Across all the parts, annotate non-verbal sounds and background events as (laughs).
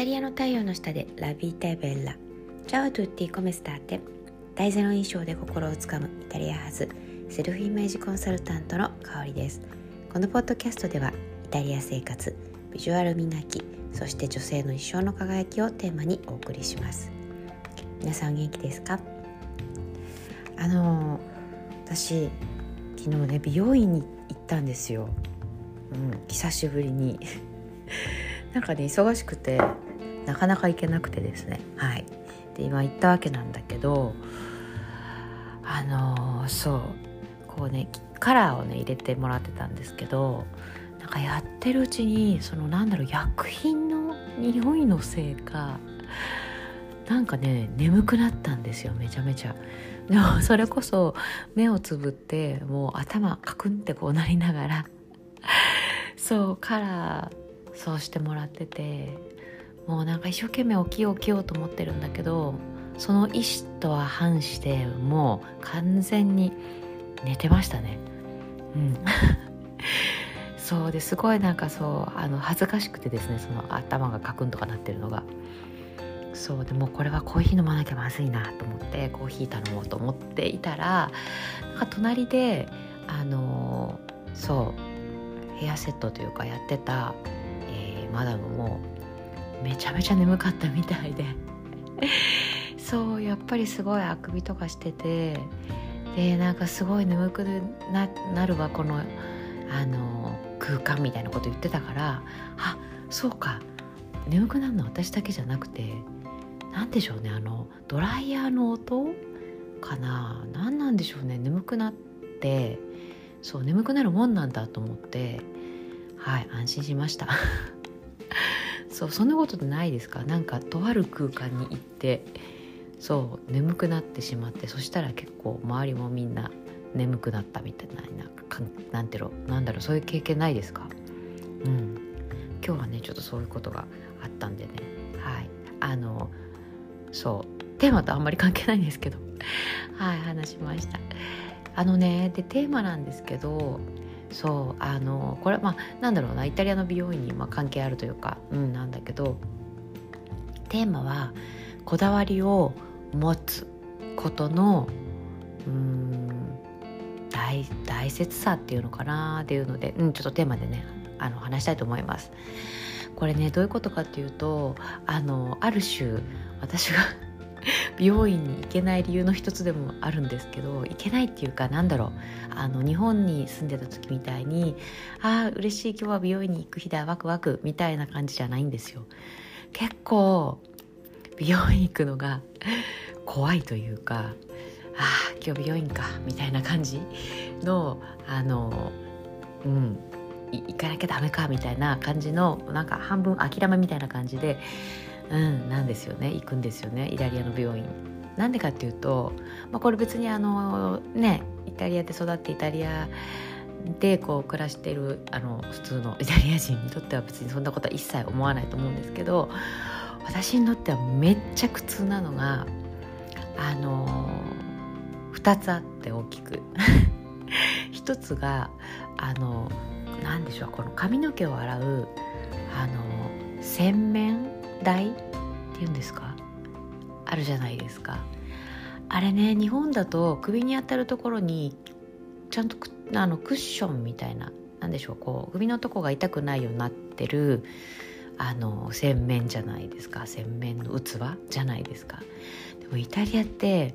タリアの太陽の下でラビータベッラチャオトゥッティコメスターテ大ゼロ印象で心をつかむイタリア発セルフイメージコンサルタントの香りです。このポッドキャストではイタリア生活ビジュアル磨きそして女性の一生の輝きをテーマにお送りします。皆さん元気ですか？あの私昨日ね美容院に行ったんですよ、うん、久しぶりに。(laughs) なんかね忙しくてなかなか行けなくてですね。はい。で今行ったわけなんだけどあのー、そう。こうねカラーをね入れてもらってたんですけどなんかやってるうちにそのなんだろう薬品の匂いのせいかなんかね眠くなったんですよめちゃめちゃ。でもそれこそ目をつぶってもう頭カクンってこうなりながらそうカラーそうしてもらっててもうなんか一生懸命起きよう起きようと思ってるんだけどその意思とは反してもう完全に寝てましたねうんそうですごいなんかそうあの恥ずかしくてですねその頭がカクンとかなってるのがそうでもこれはコーヒー飲まなきゃまずいなと思ってコーヒー頼もうと思っていたらなんか隣であのそうヘアセットというかやってたえマダムもめちゃめちゃ眠かったみたいで。そうやっぱりすごいあくびとかしてて。でなんかすごい眠くななるわこのあの空間みたいなこと言ってたから。あそうか。眠くなるの私だけじゃなくて。何でしょうねあのドライヤーの音かな。何なんでしょうね眠くなって。そう眠くなるもんなんだと思って。はい安心しました。そうそんなことないですか？なんかとある空間に行ってそう眠くなってしまってそしたら結構周りもみんな眠くなったみたいななんかなんてろなんだろうそういう経験ないですか？うん。今日はねちょっとそういうことがあったんでね。はい。あのそう。テーマとあんまり関係ないんですけど。はい話しました。あのねでテーマなんですけどそうあのこれまあなんだろうなイタリアの美容院にま関係あるというかうんなんだけどテーマはこだわりを持つことのうん大大切さっていうのかなっていうので、うん、ちょっとテーマでねあの話したいと思います。これねどういうことかっていうとあのある種私が (laughs) 美容院に行けない理由の一つでもあるんですけど行けないっていうかなんだろう。あの日本に住んでた時みたいにああ嬉しい今日は美容院に行く日だワクワクみたいな感じじゃないんですよ。結構美容院行くのが怖いというかああ今日美容院かみたいな感じのあのうん行かなきゃダメかみたいな感じのなんか半分諦めみたいな感じでうんなんですよね。行くんですよね。イタリアの病院。なんでかっていうと、まあ、これ別にあのねイタリアで育ってイタリアでこう暮らしてるあの普通の (laughs) イタリア人にとっては別にそんなことは一切思わないと思うんですけど私にとってはめっちゃ苦痛なのがあの2つあって大きく。(laughs) 一つがあの何でしょうこの髪の毛を洗うあの洗面台っていうんですか？あるじゃないですか。あれね日本だと首に当たるところにちゃんとあのクッションみたいな何でしょうこう首のとこが痛くないようになってるあの洗面じゃないですか。洗面の器じゃないですか。でもイタリアって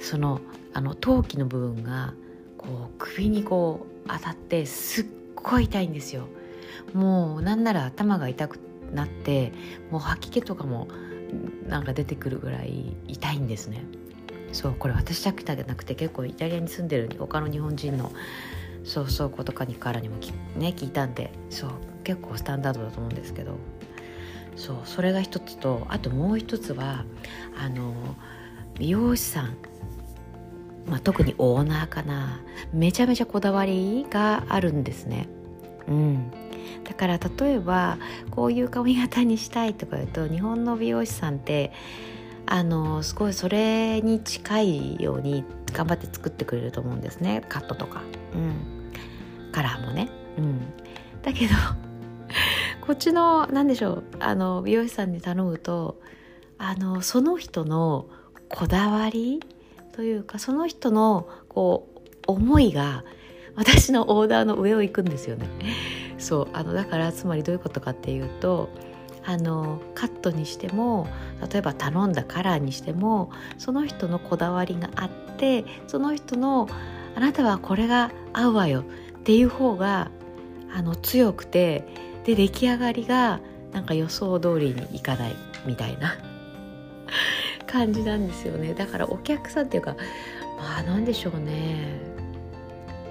そのあの陶器の部分がこう首にこう当たってすっごい痛いんですよ。もうなんなら頭が痛くなってもう吐き気とかもなんか出てくるぐらい痛いんですね。そうこれ私だけじゃなくて結構イタリアに住んでる他の日本人のそうそう子とかにからにもね聞いたんでそう結構スタンダードだと思うんですけど。そうそれが一つとあともう一つはあの美容師さん、まあ、特にオーナーかな。めちゃめちゃこだわりがあるんですね。うん。だから例えばこういう髪型にしたいとか言うと日本の美容師さんってあのすごいそれに近いように頑張って作ってくれると思うんですね。カットとか、うん、カラーもね、うん、だけど (laughs) こっちの何でしょう。あの美容師さんに頼むとあのその人のこだわりというかその人のこう思いが私のオーダーの上を行くんですよね。そうあのだからつまりどういうことかっていうとあのカットにしても例えば頼んだカラーにしてもその人のこだわりがあってその人のあなたはこれが合うわよっていう方があの強くてで出来上がりがなんか予想通りにいかないみたいな。感じなんですよね。だからお客さんっていうかまあ何でしょうね。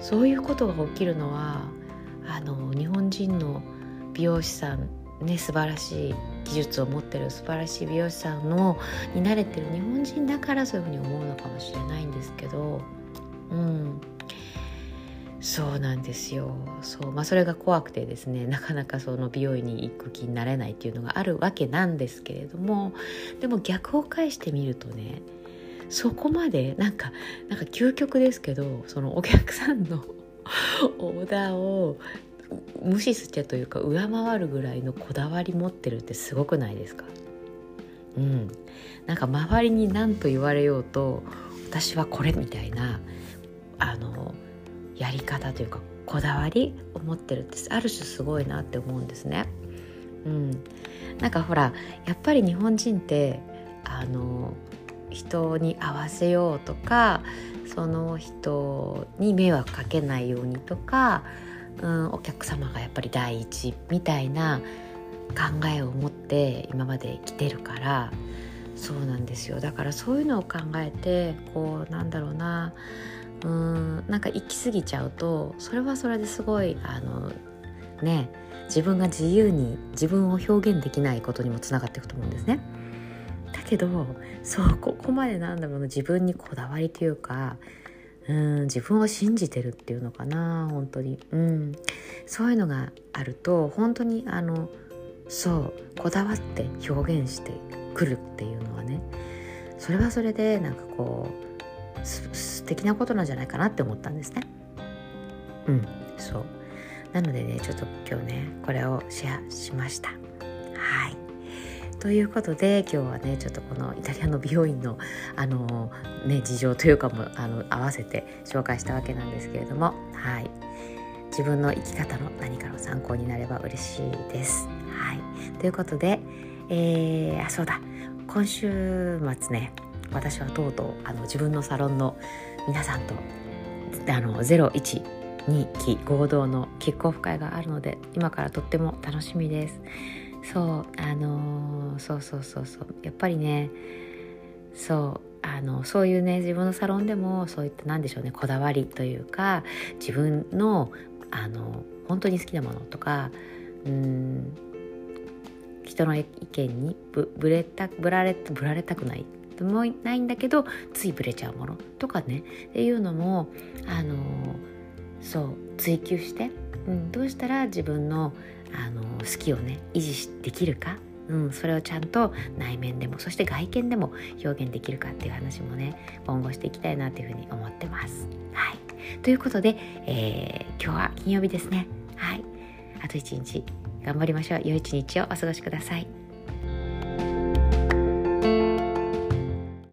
そういうことが起きるのはあの日本人の美容師さんね素晴らしい技術を持ってる素晴らしい美容師さんのに慣れてる日本人だからそういうふうに思うのかもしれないんですけどうん。そうなんですよ。そう。まあそれが怖くてですねなかなかその美容院に行く気になれないっていうのがあるわけなんですけれどもでも逆を返してみるとねそこまでなんかなんか究極ですけどそのお客さんの (laughs) オーダーを無視してというか上回るぐらいのこだわり持ってるってすごくないですか？うん、なんか周りに何と言われようと私はこれみたいなあのやり方というかこだわりを持ってるってある種すごいなって思うんですね。うん、なんかほらやっぱり日本人ってあの人に合わせようとかその人に迷惑かけないようにとか、うん、お客様がやっぱり第一みたいな考えを持って今まで来てるからそうなんですよだからそういうのを考えてこうなんだろうなうんなんか行き過ぎちゃうとそれはそれですごいあのね自分が自由に自分を表現できないことにもつながっていくと思うんですね。けどそうここまでなんだろう自分にこだわりというかうん自分を信じてるっていうのかな本当に。うん。そういうのがあると本当にあのそうこだわって表現してくるっていうのはねそれはそれでなんかこう素敵なことなんじゃないかなって思ったんですね。うんそう。なのでねちょっと今日ねこれをシェアしました。ということで今日はねちょっとこのイタリアの美容院のあの、ね、事情というかもあの合わせて紹介したわけなんですけれども、はい、自分の生き方の何かの参考になれば嬉しいです。はい、ということで、えー、あそうだ今週末ね私はとうとうあの自分のサロンの皆さんとあの01 2期合同のキックオフ会があるので今からとっても楽しみです。そうあのー、そうそうそうそう。やっぱりねそうあのそういうね自分のサロンでもそういった何でしょうねこだわりというか自分のあの本当に好きなものとかうん人の意見にぶぶれたぶられぶられたくない。もないんだけどついぶれちゃうものとかねっていうのもあのそう追求して、うん、どうしたら自分のあの好きをね維持できるか、うん、それをちゃんと内面でもそして外見でも表現できるかっていう話もね今後していきたいなというふうに思ってます。はい、ということで、えー、今日は金曜日ですね。はい、あと一日頑張りましょう。良い一日をお過ごしください。